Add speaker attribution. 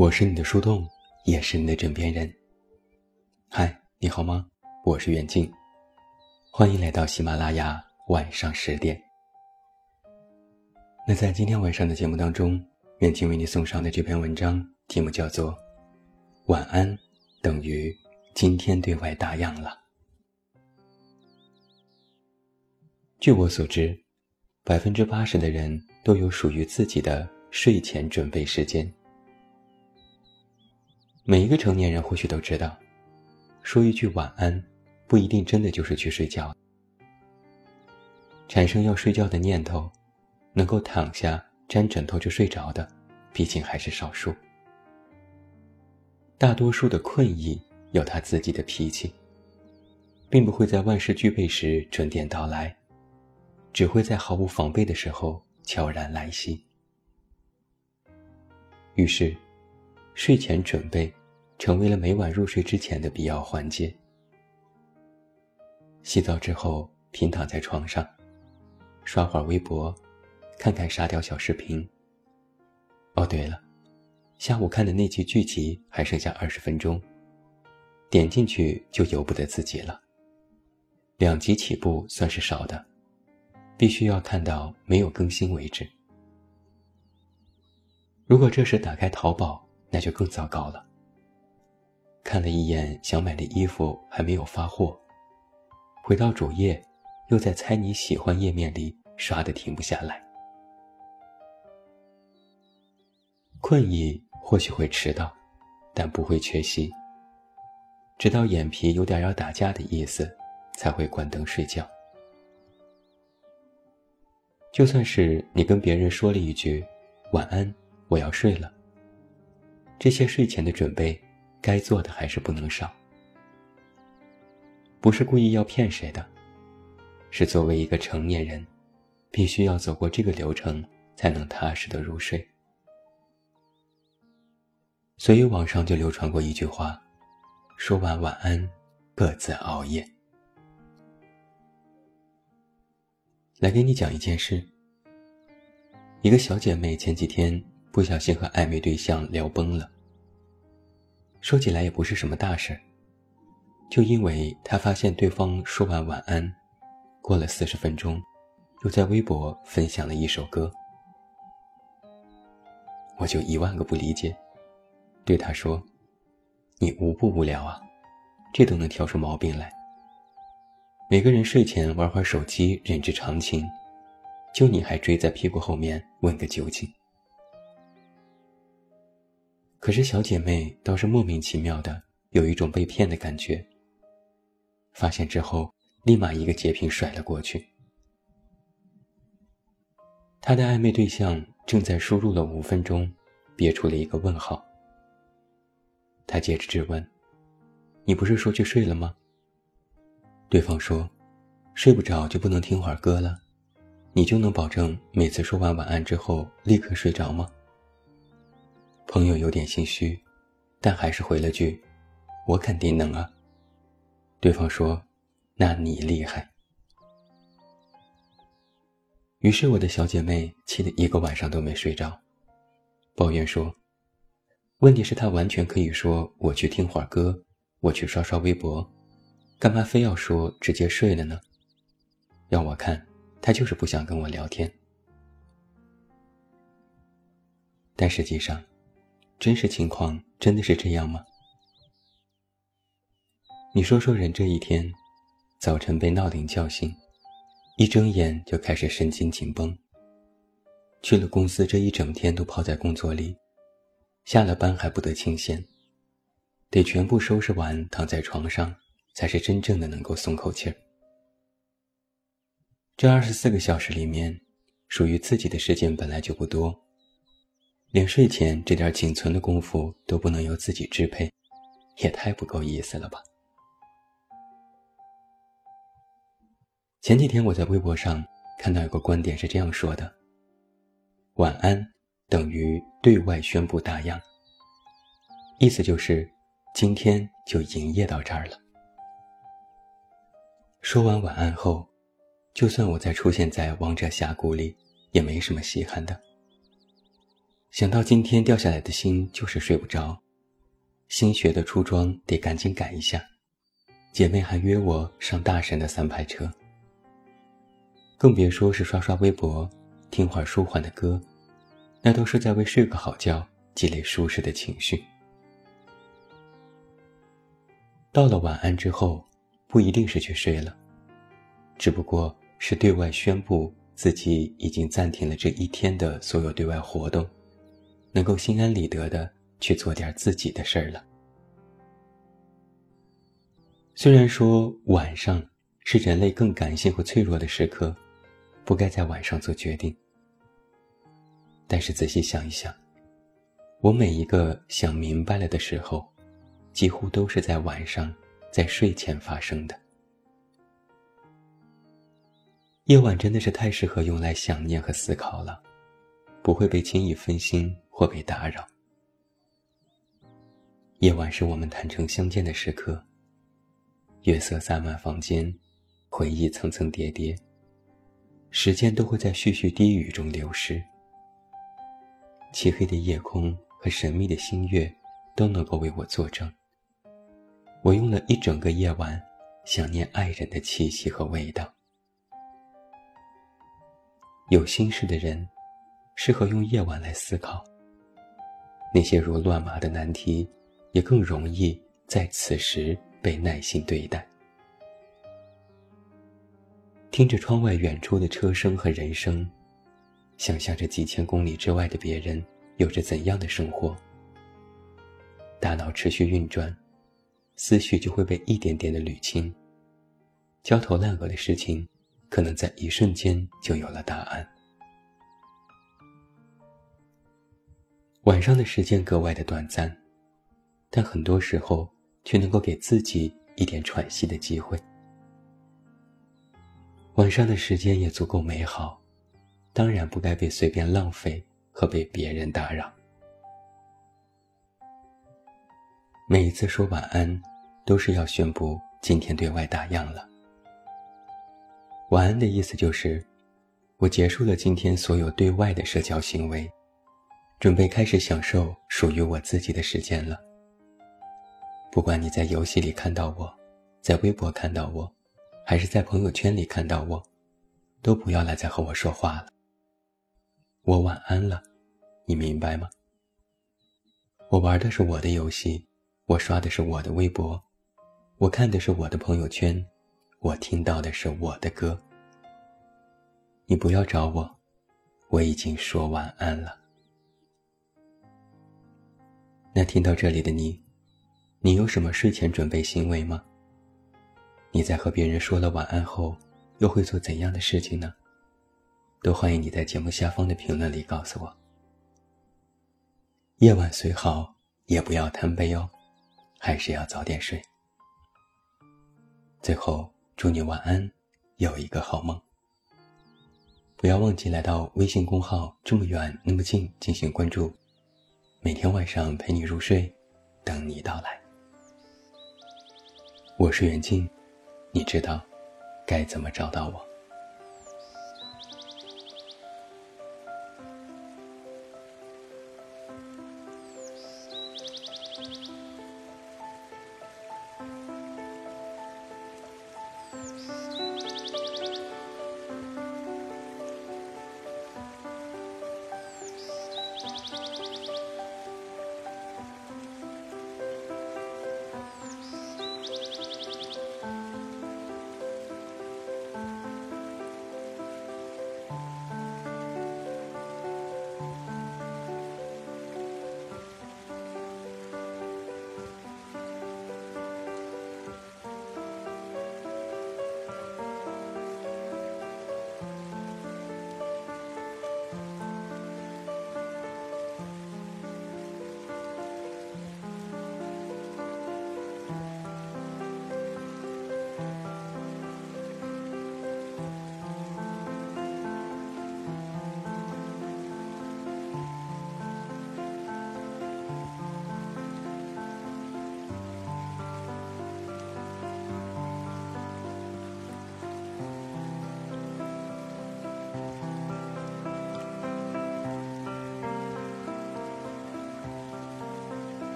Speaker 1: 我是你的树洞，也是你的枕边人。嗨，你好吗？我是远近，欢迎来到喜马拉雅晚上十点。那在今天晚上的节目当中，远近为你送上的这篇文章题目叫做《晚安等于今天对外打烊了》。据我所知，百分之八十的人都有属于自己的睡前准备时间。每一个成年人或许都知道，说一句晚安，不一定真的就是去睡觉。产生要睡觉的念头，能够躺下沾枕头就睡着的，毕竟还是少数。大多数的困意有他自己的脾气，并不会在万事俱备时准点到来，只会在毫无防备的时候悄然来袭。于是，睡前准备。成为了每晚入睡之前的必要环节。洗澡之后，平躺在床上，刷会儿微博，看看沙雕小视频。哦，对了，下午看的那集剧集还剩下二十分钟，点进去就由不得自己了。两集起步算是少的，必须要看到没有更新为止。如果这时打开淘宝，那就更糟糕了。看了一眼想买的衣服还没有发货，回到主页，又在猜你喜欢页面里刷的停不下来。困意或许会迟到，但不会缺席。直到眼皮有点要打架的意思，才会关灯睡觉。就算是你跟别人说了一句“晚安，我要睡了”，这些睡前的准备。该做的还是不能少，不是故意要骗谁的，是作为一个成年人，必须要走过这个流程，才能踏实的入睡。所以网上就流传过一句话：“说完晚安，各自熬夜。”来给你讲一件事。一个小姐妹前几天不小心和暧昧对象聊崩了。说起来也不是什么大事就因为他发现对方说完晚安，过了四十分钟，又在微博分享了一首歌，我就一万个不理解，对他说：“你无不无聊啊，这都能挑出毛病来。每个人睡前玩会手机，人之常情，就你还追在屁股后面问个究竟。”可是小姐妹倒是莫名其妙的有一种被骗的感觉。发现之后，立马一个截屏甩了过去。她的暧昧对象正在输入了五分钟，憋出了一个问号。他接着质问：“你不是说去睡了吗？”对方说：“睡不着就不能听会儿歌了？你就能保证每次说完晚安之后立刻睡着吗？”朋友有点心虚，但还是回了句：“我肯定能啊。”对方说：“那你厉害。”于是我的小姐妹气得一个晚上都没睡着，抱怨说：“问题是，她完全可以说我去听会儿歌，我去刷刷微博，干嘛非要说直接睡了呢？要我看，她就是不想跟我聊天。”但实际上。真实情况真的是这样吗？你说说人这一天，早晨被闹铃叫醒，一睁眼就开始神经紧绷。去了公司这一整天都泡在工作里，下了班还不得清闲，得全部收拾完躺在床上，才是真正的能够松口气儿。这二十四个小时里面，属于自己的时间本来就不多。连睡前这点仅存的功夫都不能由自己支配，也太不够意思了吧？前几天我在微博上看到有个观点是这样说的：“晚安等于对外宣布打烊。”意思就是今天就营业到这儿了。说完晚安后，就算我再出现在王者峡谷里，也没什么稀罕的。想到今天掉下来的心就是睡不着，新学的初妆得赶紧改一下。姐妹还约我上大神的三排车，更别说是刷刷微博、听会儿舒缓的歌，那都是在为睡个好觉积累舒适的情绪。到了晚安之后，不一定是去睡了，只不过是对外宣布自己已经暂停了这一天的所有对外活动，能够心安理得的去做点自己的事儿了。虽然说晚上是人类更感性和脆弱的时刻，不该在晚上做决定，但是仔细想一想，我每一个想明白了的时候。几乎都是在晚上，在睡前发生的。夜晚真的是太适合用来想念和思考了，不会被轻易分心或被打扰。夜晚是我们坦诚相见的时刻。月色洒满房间，回忆层层叠叠，时间都会在絮絮低语中流失。漆黑的夜空和神秘的星月，都能够为我作证。我用了一整个夜晚，想念爱人的气息和味道。有心事的人，适合用夜晚来思考。那些如乱麻的难题，也更容易在此时被耐心对待。听着窗外远处的车声和人声，想象着几千公里之外的别人有着怎样的生活，大脑持续运转。思绪就会被一点点的捋清，焦头烂额的事情，可能在一瞬间就有了答案。晚上的时间格外的短暂，但很多时候却能够给自己一点喘息的机会。晚上的时间也足够美好，当然不该被随便浪费和被别人打扰。每一次说晚安。都是要宣布今天对外打烊了。晚安的意思就是，我结束了今天所有对外的社交行为，准备开始享受属于我自己的时间了。不管你在游戏里看到我，在微博看到我，还是在朋友圈里看到我，都不要来再和我说话了。我晚安了，你明白吗？我玩的是我的游戏，我刷的是我的微博。我看的是我的朋友圈，我听到的是我的歌。你不要找我，我已经说晚安了。那听到这里的你，你有什么睡前准备行为吗？你在和别人说了晚安后，又会做怎样的事情呢？都欢迎你在节目下方的评论里告诉我。夜晚虽好，也不要贪杯哦，还是要早点睡。最后，祝你晚安，有一个好梦。不要忘记来到微信公号“这么远那么近”进行关注，每天晚上陪你入睡，等你到来。我是袁静，你知道该怎么找到我。